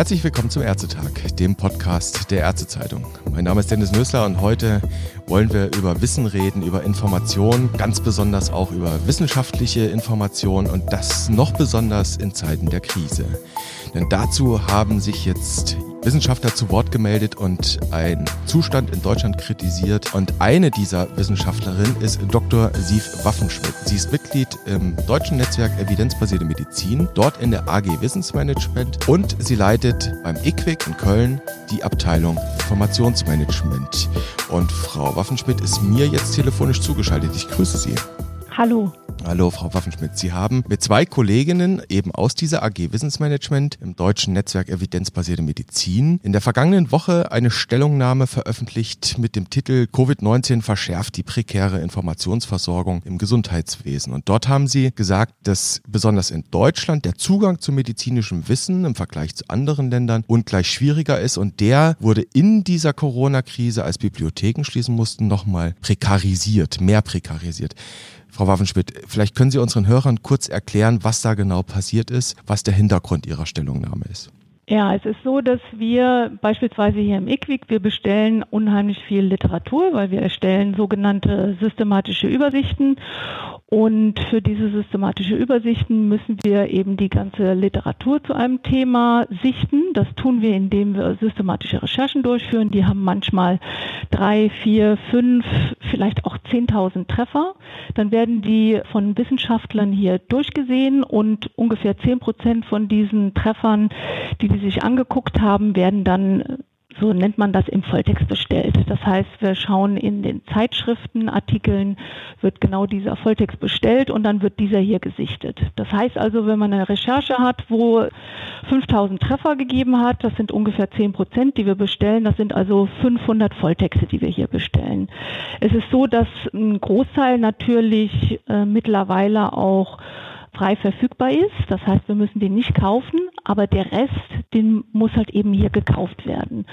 Herzlich willkommen zum Ärztetag, dem Podcast der Ärztezeitung. Mein Name ist Dennis Nösler und heute wollen wir über Wissen reden, über Information, ganz besonders auch über wissenschaftliche Information und das noch besonders in Zeiten der Krise. Denn dazu haben sich jetzt Wissenschaftler zu Wort gemeldet und einen Zustand in Deutschland kritisiert. Und eine dieser Wissenschaftlerinnen ist Dr. Sief Waffenschmidt. Sie ist Mitglied im deutschen Netzwerk Evidenzbasierte Medizin, dort in der AG Wissensmanagement und sie leitet beim IQWIC in Köln die Abteilung Informationsmanagement. Und Frau Waffenschmidt ist mir jetzt telefonisch zugeschaltet. Ich grüße Sie. Hallo. Hallo, Frau Waffenschmidt. Sie haben mit zwei Kolleginnen eben aus dieser AG Wissensmanagement im deutschen Netzwerk Evidenzbasierte Medizin in der vergangenen Woche eine Stellungnahme veröffentlicht mit dem Titel Covid-19 verschärft die prekäre Informationsversorgung im Gesundheitswesen. Und dort haben Sie gesagt, dass besonders in Deutschland der Zugang zu medizinischem Wissen im Vergleich zu anderen Ländern ungleich schwieriger ist. Und der wurde in dieser Corona-Krise, als Bibliotheken schließen mussten, nochmal prekarisiert, mehr prekarisiert. Frau Waffenschmidt, vielleicht können Sie unseren Hörern kurz erklären, was da genau passiert ist, was der Hintergrund Ihrer Stellungnahme ist. Ja, es ist so, dass wir beispielsweise hier im IQWIC, wir bestellen unheimlich viel Literatur, weil wir erstellen sogenannte systematische Übersichten und für diese systematische Übersichten müssen wir eben die ganze Literatur zu einem Thema sichten. Das tun wir, indem wir systematische Recherchen durchführen. Die haben manchmal drei, vier, fünf, vielleicht auch 10.000 Treffer. Dann werden die von Wissenschaftlern hier durchgesehen und ungefähr 10 Prozent von diesen Treffern, die die sich angeguckt haben, werden dann so nennt man das im Volltext bestellt. Das heißt, wir schauen in den Zeitschriftenartikeln, wird genau dieser Volltext bestellt und dann wird dieser hier gesichtet. Das heißt also, wenn man eine Recherche hat, wo 5000 Treffer gegeben hat, das sind ungefähr 10 Prozent, die wir bestellen, das sind also 500 Volltexte, die wir hier bestellen. Es ist so, dass ein Großteil natürlich äh, mittlerweile auch frei verfügbar ist. Das heißt, wir müssen den nicht kaufen, aber der Rest, den muss halt eben hier gekauft werden.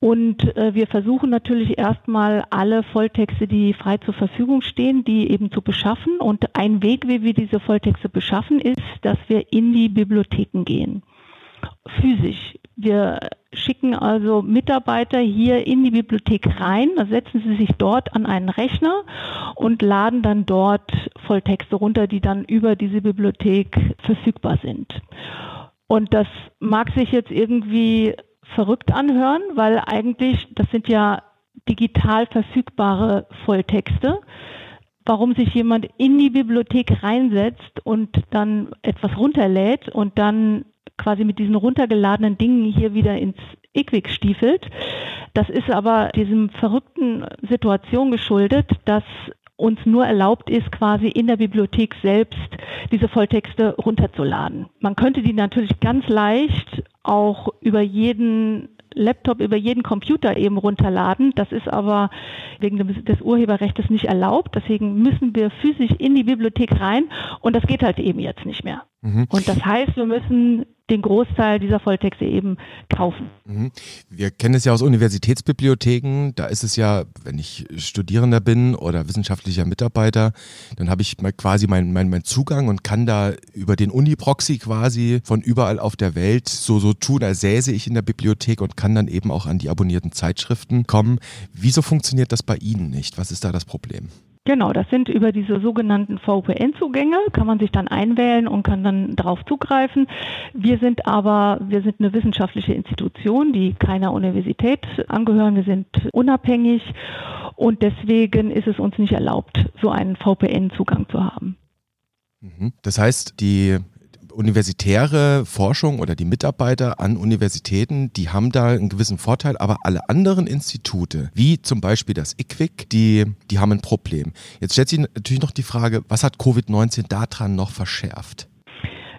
Und äh, wir versuchen natürlich erstmal alle Volltexte, die frei zur Verfügung stehen, die eben zu beschaffen. Und ein Weg, wie wir diese Volltexte beschaffen, ist, dass wir in die Bibliotheken gehen. Physisch. Wir schicken also Mitarbeiter hier in die Bibliothek rein, da setzen sie sich dort an einen Rechner und laden dann dort Volltexte runter, die dann über diese Bibliothek verfügbar sind. Und das mag sich jetzt irgendwie verrückt anhören, weil eigentlich, das sind ja digital verfügbare Volltexte. Warum sich jemand in die Bibliothek reinsetzt und dann etwas runterlädt und dann quasi mit diesen runtergeladenen Dingen hier wieder ins IQWIC stiefelt. Das ist aber diesem verrückten Situation geschuldet, dass uns nur erlaubt ist, quasi in der Bibliothek selbst diese Volltexte runterzuladen. Man könnte die natürlich ganz leicht auch über jeden Laptop über jeden Computer eben runterladen. Das ist aber wegen des Urheberrechts nicht erlaubt. Deswegen müssen wir physisch in die Bibliothek rein und das geht halt eben jetzt nicht mehr. Mhm. Und das heißt, wir müssen den Großteil dieser Volltexte eben kaufen. Mhm. Wir kennen es ja aus Universitätsbibliotheken. Da ist es ja, wenn ich Studierender bin oder wissenschaftlicher Mitarbeiter, dann habe ich quasi meinen mein, mein Zugang und kann da über den Uni-Proxy quasi von überall auf der Welt so, so tun, als säße ich in der Bibliothek und kann dann eben auch an die abonnierten Zeitschriften kommen. Wieso funktioniert das bei Ihnen nicht? Was ist da das Problem? Genau, das sind über diese sogenannten VPN-Zugänge, kann man sich dann einwählen und kann dann darauf zugreifen. Wir sind aber, wir sind eine wissenschaftliche Institution, die keiner Universität angehören. Wir sind unabhängig und deswegen ist es uns nicht erlaubt, so einen VPN-Zugang zu haben. Mhm. Das heißt, die universitäre Forschung oder die Mitarbeiter an Universitäten, die haben da einen gewissen Vorteil, aber alle anderen Institute, wie zum Beispiel das IQWIC, die, die haben ein Problem. Jetzt stellt sich natürlich noch die Frage, was hat Covid-19 daran noch verschärft?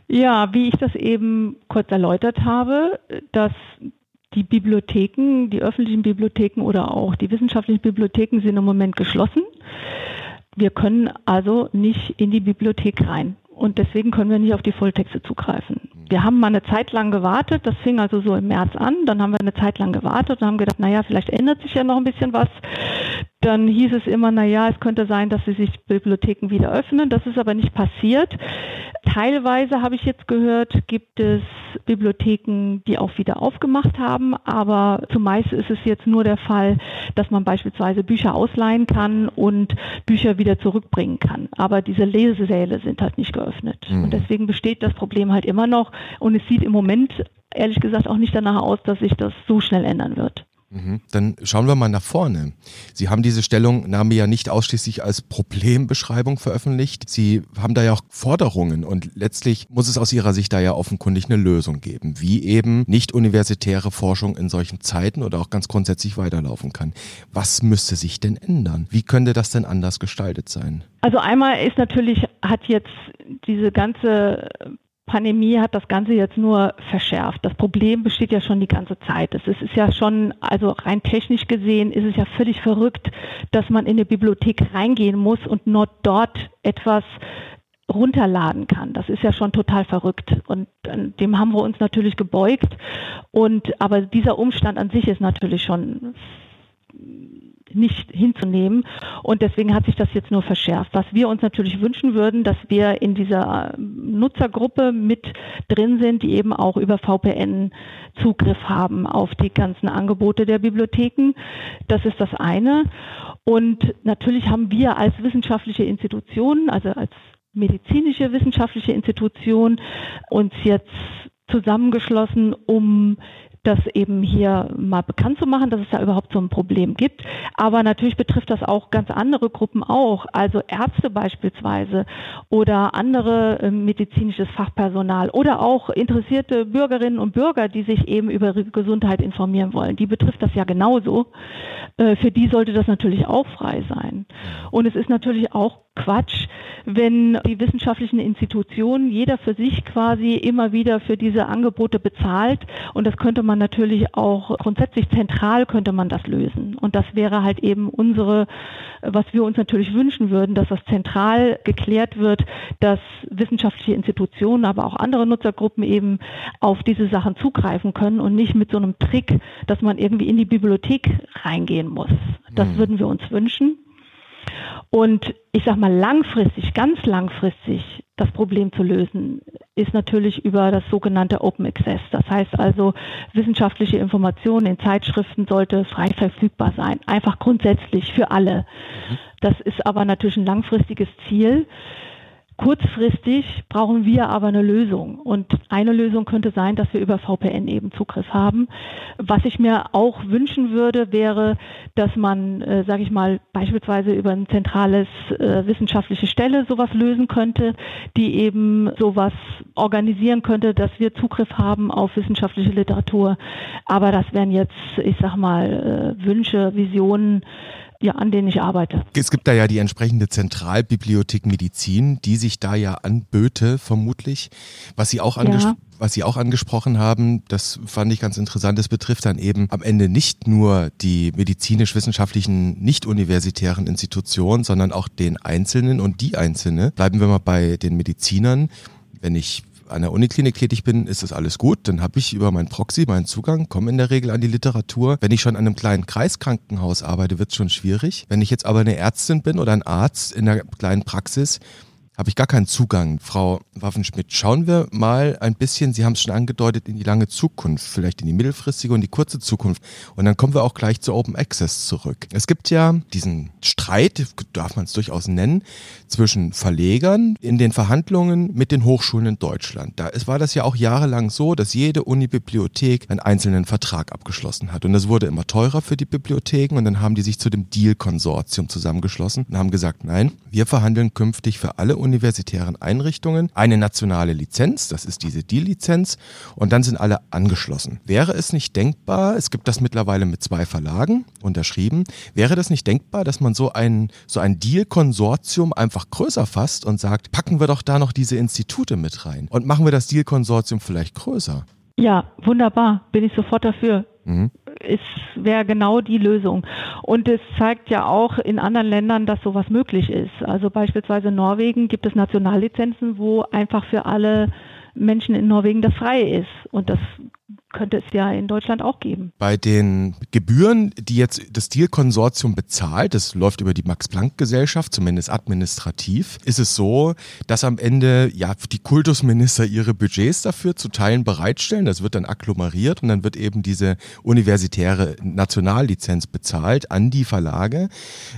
Ja, wie ich das eben kurz erläutert habe, dass die Bibliotheken, die öffentlichen Bibliotheken oder auch die wissenschaftlichen Bibliotheken sind im Moment geschlossen. Wir können also nicht in die Bibliothek rein und deswegen können wir nicht auf die Volltexte zugreifen. Wir haben mal eine Zeit lang gewartet, das fing also so im März an, dann haben wir eine Zeit lang gewartet und haben gedacht, naja, vielleicht ändert sich ja noch ein bisschen was. Dann hieß es immer, naja, es könnte sein, dass sie sich Bibliotheken wieder öffnen. Das ist aber nicht passiert. Teilweise habe ich jetzt gehört, gibt es Bibliotheken, die auch wieder aufgemacht haben, aber zumeist ist es jetzt nur der Fall, dass man beispielsweise Bücher ausleihen kann und Bücher wieder zurückbringen kann. Aber diese Lesesäle sind halt nicht geöffnet. Mhm. Und deswegen besteht das Problem halt immer noch und es sieht im Moment ehrlich gesagt auch nicht danach aus, dass sich das so schnell ändern wird. Mhm. Dann schauen wir mal nach vorne. Sie haben diese Stellungnahme ja nicht ausschließlich als Problembeschreibung veröffentlicht. Sie haben da ja auch Forderungen und letztlich muss es aus Ihrer Sicht da ja offenkundig eine Lösung geben, wie eben nicht universitäre Forschung in solchen Zeiten oder auch ganz grundsätzlich weiterlaufen kann. Was müsste sich denn ändern? Wie könnte das denn anders gestaltet sein? Also einmal ist natürlich, hat jetzt diese ganze Pandemie hat das Ganze jetzt nur verschärft. Das Problem besteht ja schon die ganze Zeit. Es ist ja schon, also rein technisch gesehen, ist es ja völlig verrückt, dass man in eine Bibliothek reingehen muss und nur dort etwas runterladen kann. Das ist ja schon total verrückt und dem haben wir uns natürlich gebeugt und aber dieser Umstand an sich ist natürlich schon nicht hinzunehmen. Und deswegen hat sich das jetzt nur verschärft. Was wir uns natürlich wünschen würden, dass wir in dieser Nutzergruppe mit drin sind, die eben auch über VPN Zugriff haben auf die ganzen Angebote der Bibliotheken. Das ist das eine. Und natürlich haben wir als wissenschaftliche Institution, also als medizinische wissenschaftliche Institution, uns jetzt zusammengeschlossen, um das eben hier mal bekannt zu machen, dass es da überhaupt so ein Problem gibt. Aber natürlich betrifft das auch ganz andere Gruppen auch, also Ärzte beispielsweise oder andere äh, medizinisches Fachpersonal oder auch interessierte Bürgerinnen und Bürger, die sich eben über ihre Gesundheit informieren wollen. Die betrifft das ja genauso. Äh, für die sollte das natürlich auch frei sein. Und es ist natürlich auch Quatsch, wenn die wissenschaftlichen Institutionen jeder für sich quasi immer wieder für diese Angebote bezahlt. Und das könnte man natürlich auch grundsätzlich zentral könnte man das lösen. Und das wäre halt eben unsere, was wir uns natürlich wünschen würden, dass das zentral geklärt wird, dass wissenschaftliche Institutionen, aber auch andere Nutzergruppen eben auf diese Sachen zugreifen können und nicht mit so einem Trick, dass man irgendwie in die Bibliothek reingehen muss. Das hm. würden wir uns wünschen. Und ich sage mal langfristig, ganz langfristig das Problem zu lösen, ist natürlich über das sogenannte Open Access. Das heißt also, wissenschaftliche Informationen in Zeitschriften sollte frei verfügbar sein, einfach grundsätzlich für alle. Mhm. Das ist aber natürlich ein langfristiges Ziel. Kurzfristig brauchen wir aber eine Lösung. Und eine Lösung könnte sein, dass wir über VPN eben Zugriff haben. Was ich mir auch wünschen würde, wäre, dass man, äh, sage ich mal, beispielsweise über ein zentrales äh, wissenschaftliche Stelle sowas lösen könnte, die eben sowas organisieren könnte, dass wir Zugriff haben auf wissenschaftliche Literatur. Aber das wären jetzt, ich sag mal, äh, Wünsche, Visionen, ja, an denen ich arbeite. Es gibt da ja die entsprechende Zentralbibliothek Medizin, die sich da ja anböte, vermutlich. Was Sie auch, anges ja. was Sie auch angesprochen haben, das fand ich ganz interessant, das betrifft dann eben am Ende nicht nur die medizinisch-wissenschaftlichen, nicht-universitären Institutionen, sondern auch den Einzelnen und die Einzelne. Bleiben wir mal bei den Medizinern. Wenn ich an der Uniklinik tätig bin, ist das alles gut. Dann habe ich über mein Proxy meinen Zugang, komme in der Regel an die Literatur. Wenn ich schon an einem kleinen Kreiskrankenhaus arbeite, wird es schon schwierig. Wenn ich jetzt aber eine Ärztin bin oder ein Arzt in einer kleinen Praxis, habe ich gar keinen Zugang. Frau Waffenschmidt, schauen wir mal ein bisschen, Sie haben es schon angedeutet, in die lange Zukunft, vielleicht in die mittelfristige und die kurze Zukunft. Und dann kommen wir auch gleich zu Open Access zurück. Es gibt ja diesen Streit, darf man es durchaus nennen, zwischen Verlegern in den Verhandlungen mit den Hochschulen in Deutschland. Da war das ja auch jahrelang so, dass jede Unibibliothek einen einzelnen Vertrag abgeschlossen hat. Und das wurde immer teurer für die Bibliotheken und dann haben die sich zu dem Deal-Konsortium zusammengeschlossen und haben gesagt, nein, wir verhandeln künftig für alle Unibibliotheken universitären Einrichtungen eine nationale Lizenz, das ist diese Deal-Lizenz, und dann sind alle angeschlossen. Wäre es nicht denkbar, es gibt das mittlerweile mit zwei Verlagen unterschrieben, wäre das nicht denkbar, dass man so ein, so ein Deal-Konsortium einfach größer fasst und sagt, packen wir doch da noch diese Institute mit rein und machen wir das Deal-Konsortium vielleicht größer? Ja, wunderbar, bin ich sofort dafür. Mhm ist, wäre genau die Lösung. Und es zeigt ja auch in anderen Ländern, dass sowas möglich ist. Also beispielsweise in Norwegen gibt es Nationallizenzen, wo einfach für alle Menschen in Norwegen das frei ist. Und das könnte es ja in Deutschland auch geben. Bei den Gebühren, die jetzt das Deal-Konsortium bezahlt, das läuft über die Max-Planck-Gesellschaft, zumindest administrativ, ist es so, dass am Ende ja die Kultusminister ihre Budgets dafür zu Teilen bereitstellen. Das wird dann agglomeriert und dann wird eben diese universitäre Nationallizenz bezahlt an die Verlage.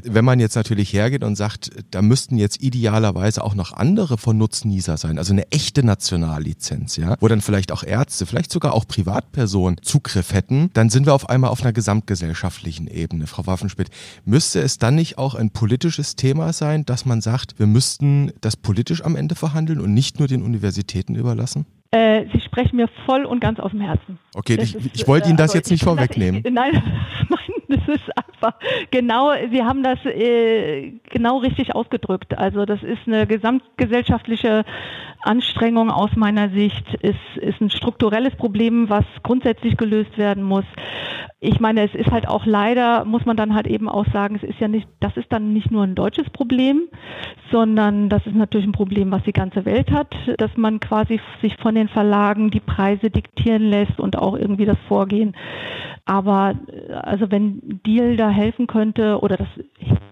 Wenn man jetzt natürlich hergeht und sagt, da müssten jetzt idealerweise auch noch andere von Nutznießer sein, also eine echte Nationallizenz, ja, wo dann vielleicht auch Ärzte, vielleicht sogar auch privat Privatperson Zugriff hätten, dann sind wir auf einmal auf einer gesamtgesellschaftlichen Ebene. Frau Waffenschmidt, müsste es dann nicht auch ein politisches Thema sein, dass man sagt, wir müssten das politisch am Ende verhandeln und nicht nur den Universitäten überlassen? Äh, Sie sprechen mir voll und ganz aus dem Herzen. Okay, ich, ist, ich, wollte Ihnen das äh, jetzt nicht vorwegnehmen. Ich, nein, nein, das ist einfach genau, Sie haben das äh, genau richtig ausgedrückt. Also das ist eine gesamtgesellschaftliche Anstrengung aus meiner Sicht, ist, ist ein strukturelles Problem, was grundsätzlich gelöst werden muss. Ich meine, es ist halt auch leider, muss man dann halt eben auch sagen, es ist ja nicht, das ist dann nicht nur ein deutsches Problem, sondern das ist natürlich ein Problem, was die ganze Welt hat, dass man quasi sich von den Verlagen die Preise diktieren lässt und auch irgendwie das Vorgehen. Aber also wenn Deal da helfen könnte oder das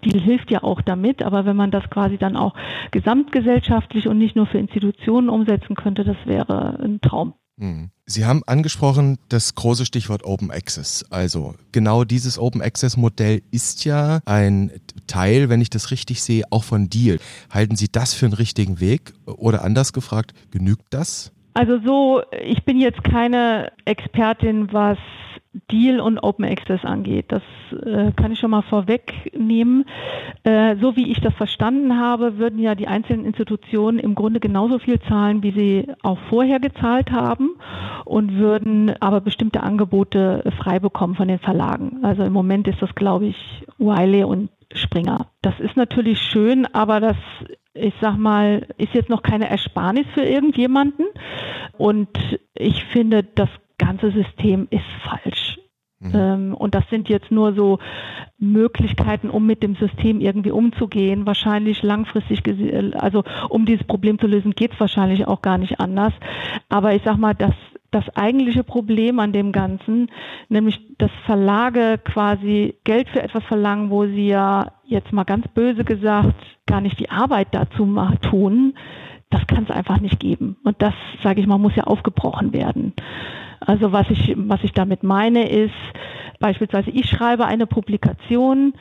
Deal hilft ja auch damit, aber wenn man das quasi dann auch gesamtgesellschaftlich und nicht nur für Institutionen umsetzen könnte, das wäre ein Traum. Hm. Sie haben angesprochen das große Stichwort Open Access. Also genau dieses Open Access Modell ist ja ein Teil, wenn ich das richtig sehe, auch von Deal. Halten Sie das für einen richtigen Weg? Oder anders gefragt, genügt das? Also so, ich bin jetzt keine Expertin, was Deal und Open Access angeht. Das äh, kann ich schon mal vorwegnehmen. Äh, so wie ich das verstanden habe, würden ja die einzelnen Institutionen im Grunde genauso viel zahlen, wie sie auch vorher gezahlt haben und würden aber bestimmte Angebote frei bekommen von den Verlagen. Also im Moment ist das, glaube ich, Wiley und Springer. Das ist natürlich schön, aber das ich sag mal, ist jetzt noch keine Ersparnis für irgendjemanden. Und ich finde, das ganze System ist falsch. Mhm. Ähm, und das sind jetzt nur so Möglichkeiten, um mit dem System irgendwie umzugehen. Wahrscheinlich langfristig, also um dieses Problem zu lösen, geht es wahrscheinlich auch gar nicht anders. Aber ich sag mal, das, das eigentliche Problem an dem Ganzen, nämlich dass Verlage quasi Geld für etwas verlangen, wo sie ja jetzt mal ganz böse gesagt gar nicht die Arbeit dazu tun, das kann es einfach nicht geben. Und das, sage ich mal, muss ja aufgebrochen werden. Also was ich, was ich damit meine ist, beispielsweise ich schreibe eine Publikation,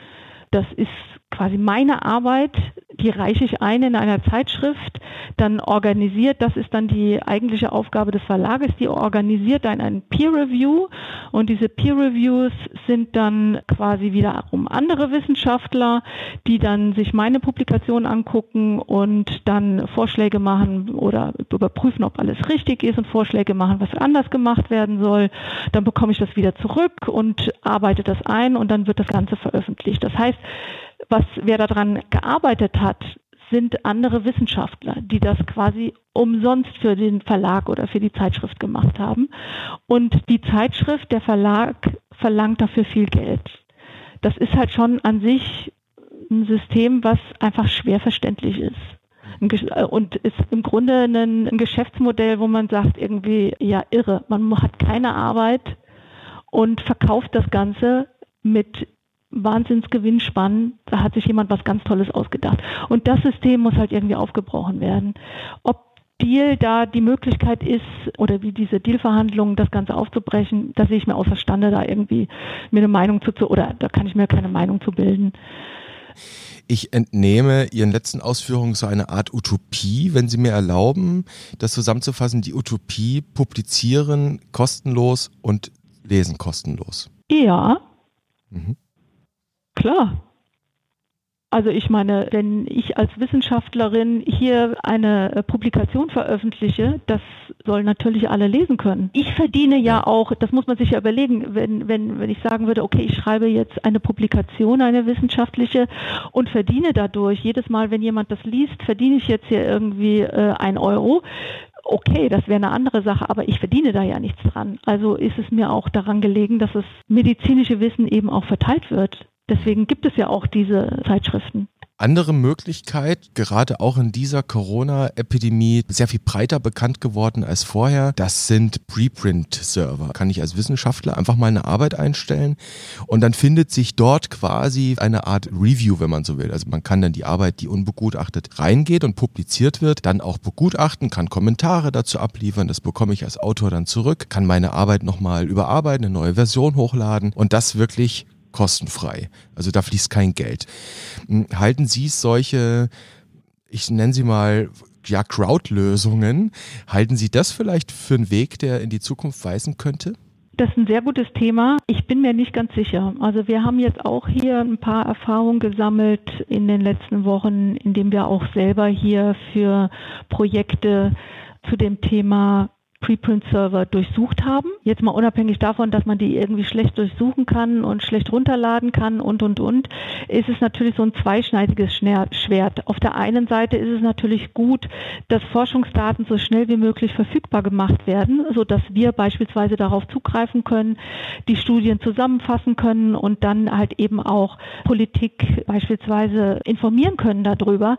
das ist quasi meine Arbeit, die reiche ich ein in einer Zeitschrift, dann organisiert, das ist dann die eigentliche Aufgabe des Verlages, die organisiert dann ein Peer Review und diese Peer Reviews sind dann quasi wiederum andere Wissenschaftler, die dann sich meine Publikation angucken und dann Vorschläge machen oder überprüfen, ob alles richtig ist und Vorschläge machen, was anders gemacht werden soll. Dann bekomme ich das wieder zurück und arbeite das ein und dann wird das Ganze veröffentlicht. Das heißt, was, wer daran gearbeitet hat, sind andere Wissenschaftler, die das quasi umsonst für den Verlag oder für die Zeitschrift gemacht haben. Und die Zeitschrift, der Verlag verlangt dafür viel Geld. Das ist halt schon an sich ein System, was einfach schwer verständlich ist. Äh, und ist im Grunde ein, ein Geschäftsmodell, wo man sagt, irgendwie, ja, irre. Man hat keine Arbeit und verkauft das Ganze mit Wahnsinnsgewinnspannen, da hat sich jemand was ganz Tolles ausgedacht. Und das System muss halt irgendwie aufgebrochen werden. Ob Deal da die Möglichkeit ist oder wie diese Dealverhandlungen das Ganze aufzubrechen, da sehe ich mir außerstande, da irgendwie mir eine Meinung zu, oder da kann ich mir keine Meinung zu bilden. Ich entnehme Ihren letzten Ausführungen so eine Art Utopie, wenn Sie mir erlauben, das zusammenzufassen, die Utopie publizieren kostenlos und lesen kostenlos. Ja. Mhm. Klar. Also ich meine, wenn ich als Wissenschaftlerin hier eine äh, Publikation veröffentliche, das sollen natürlich alle lesen können. Ich verdiene ja auch, das muss man sich ja überlegen, wenn, wenn, wenn ich sagen würde, okay, ich schreibe jetzt eine Publikation, eine wissenschaftliche und verdiene dadurch, jedes Mal, wenn jemand das liest, verdiene ich jetzt hier irgendwie äh, ein Euro okay, das wäre eine andere Sache, aber ich verdiene da ja nichts dran. Also ist es mir auch daran gelegen, dass das medizinische Wissen eben auch verteilt wird. Deswegen gibt es ja auch diese Zeitschriften. andere Möglichkeit, gerade auch in dieser Corona-Epidemie, sehr viel breiter bekannt geworden als vorher. Das sind Preprint-Server. Kann ich als Wissenschaftler einfach mal eine Arbeit einstellen und dann findet sich dort quasi eine Art Review, wenn man so will. Also man kann dann die Arbeit, die unbegutachtet reingeht und publiziert wird, dann auch begutachten, kann Kommentare dazu abliefern. Das bekomme ich als Autor dann zurück, kann meine Arbeit nochmal überarbeiten, eine neue Version hochladen und das wirklich kostenfrei. Also da fließt kein Geld. Hm, halten Sie solche, ich nenne sie mal, ja, Crowd-Lösungen, halten Sie das vielleicht für einen Weg, der in die Zukunft weisen könnte? Das ist ein sehr gutes Thema. Ich bin mir nicht ganz sicher. Also wir haben jetzt auch hier ein paar Erfahrungen gesammelt in den letzten Wochen, indem wir auch selber hier für Projekte zu dem Thema Preprint-Server durchsucht haben. Jetzt mal unabhängig davon, dass man die irgendwie schlecht durchsuchen kann und schlecht runterladen kann und, und, und, ist es natürlich so ein zweischneidiges Schwert. Auf der einen Seite ist es natürlich gut, dass Forschungsdaten so schnell wie möglich verfügbar gemacht werden, sodass wir beispielsweise darauf zugreifen können, die Studien zusammenfassen können und dann halt eben auch Politik beispielsweise informieren können darüber.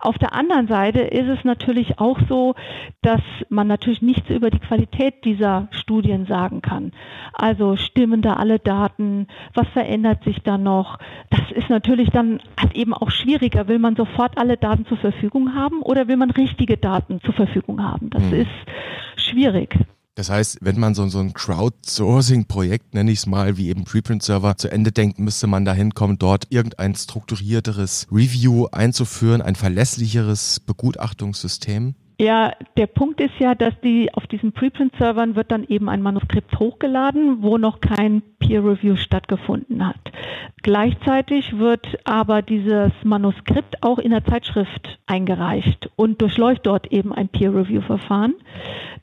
Auf der anderen Seite ist es natürlich auch so, dass man natürlich nichts über die Qualität dieser Studien sagen kann. Also stimmen da alle Daten? Was verändert sich da noch? Das ist natürlich dann halt eben auch schwieriger. Will man sofort alle Daten zur Verfügung haben oder will man richtige Daten zur Verfügung haben? Das mhm. ist schwierig. Das heißt, wenn man so, so ein Crowdsourcing-Projekt, nenne ich es mal, wie eben Preprint-Server zu Ende denkt, müsste man da hinkommen, dort irgendein strukturierteres Review einzuführen, ein verlässlicheres Begutachtungssystem. Ja, der Punkt ist ja, dass die auf diesen Preprint-Servern wird dann eben ein Manuskript hochgeladen, wo noch kein Peer-Review stattgefunden hat. Gleichzeitig wird aber dieses Manuskript auch in der Zeitschrift eingereicht und durchläuft dort eben ein Peer-Review-Verfahren.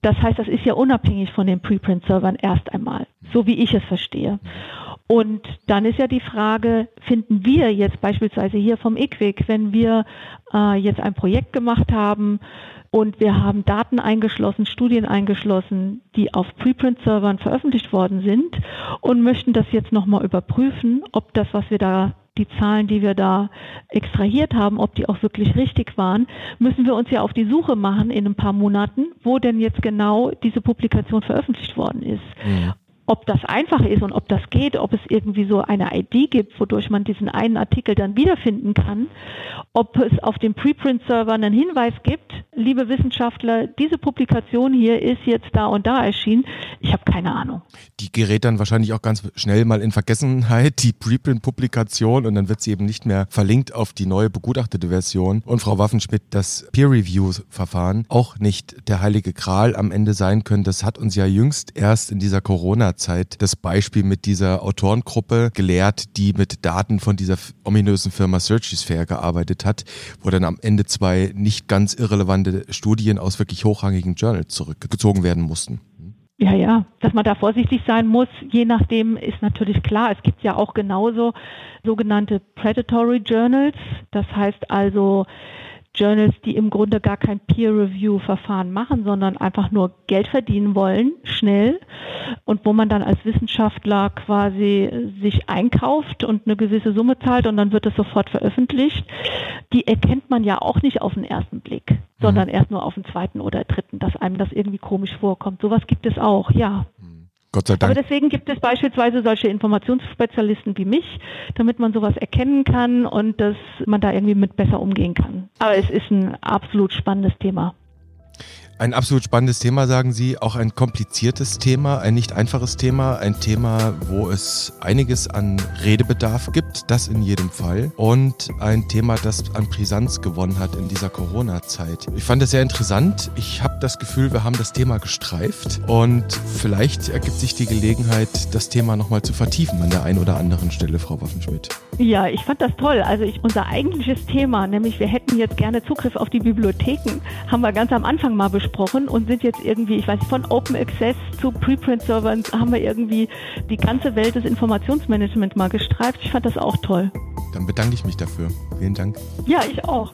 Das heißt, das ist ja unabhängig von den Preprint-Servern erst einmal, so wie ich es verstehe. Und dann ist ja die Frage, finden wir jetzt beispielsweise hier vom IQWIC, wenn wir äh, jetzt ein Projekt gemacht haben, und wir haben Daten eingeschlossen, Studien eingeschlossen, die auf Preprint-Servern veröffentlicht worden sind und möchten das jetzt nochmal überprüfen, ob das, was wir da die Zahlen, die wir da extrahiert haben, ob die auch wirklich richtig waren, müssen wir uns ja auf die Suche machen in ein paar Monaten, wo denn jetzt genau diese Publikation veröffentlicht worden ist. Mhm. Ob das einfach ist und ob das geht, ob es irgendwie so eine ID gibt, wodurch man diesen einen Artikel dann wiederfinden kann, ob es auf dem Preprint-Server einen Hinweis gibt, liebe Wissenschaftler, diese Publikation hier ist jetzt da und da erschienen. Ich habe keine Ahnung. Die gerät dann wahrscheinlich auch ganz schnell mal in Vergessenheit, die Preprint-Publikation, und dann wird sie eben nicht mehr verlinkt auf die neue begutachtete Version. Und Frau Waffenschmidt, das Peer-Review-Verfahren auch nicht der heilige Gral am Ende sein können. Das hat uns ja jüngst erst in dieser Corona Zeit das Beispiel mit dieser Autorengruppe gelehrt, die mit Daten von dieser ominösen Firma Searchisphere gearbeitet hat, wo dann am Ende zwei nicht ganz irrelevante Studien aus wirklich hochrangigen Journals zurückgezogen werden mussten. Ja, ja, dass man da vorsichtig sein muss, je nachdem ist natürlich klar. Es gibt ja auch genauso sogenannte Predatory Journals. Das heißt also, Journals, die im Grunde gar kein Peer-Review-Verfahren machen, sondern einfach nur Geld verdienen wollen, schnell, und wo man dann als Wissenschaftler quasi sich einkauft und eine gewisse Summe zahlt und dann wird es sofort veröffentlicht, die erkennt man ja auch nicht auf den ersten Blick, sondern mhm. erst nur auf den zweiten oder dritten, dass einem das irgendwie komisch vorkommt. Sowas gibt es auch, ja. Gott sei Dank. Aber deswegen gibt es beispielsweise solche Informationsspezialisten wie mich, damit man sowas erkennen kann und dass man da irgendwie mit besser umgehen kann. Aber es ist ein absolut spannendes Thema. Ein absolut spannendes Thema, sagen Sie, auch ein kompliziertes Thema, ein nicht einfaches Thema, ein Thema, wo es einiges an Redebedarf gibt, das in jedem Fall. Und ein Thema, das an Brisanz gewonnen hat in dieser Corona-Zeit. Ich fand es sehr interessant. Ich habe das Gefühl, wir haben das Thema gestreift und vielleicht ergibt sich die Gelegenheit, das Thema nochmal zu vertiefen an der einen oder anderen Stelle, Frau Waffenschmidt. Ja, ich fand das toll. Also ich, unser eigentliches Thema, nämlich wir hätten jetzt gerne Zugriff auf die Bibliotheken, haben wir ganz am Anfang mal besprochen gesprochen und sind jetzt irgendwie, ich weiß nicht, von Open Access zu Preprint-Servern haben wir irgendwie die ganze Welt des Informationsmanagements mal gestreift. Ich fand das auch toll. Dann bedanke ich mich dafür. Vielen Dank. Ja, ich auch.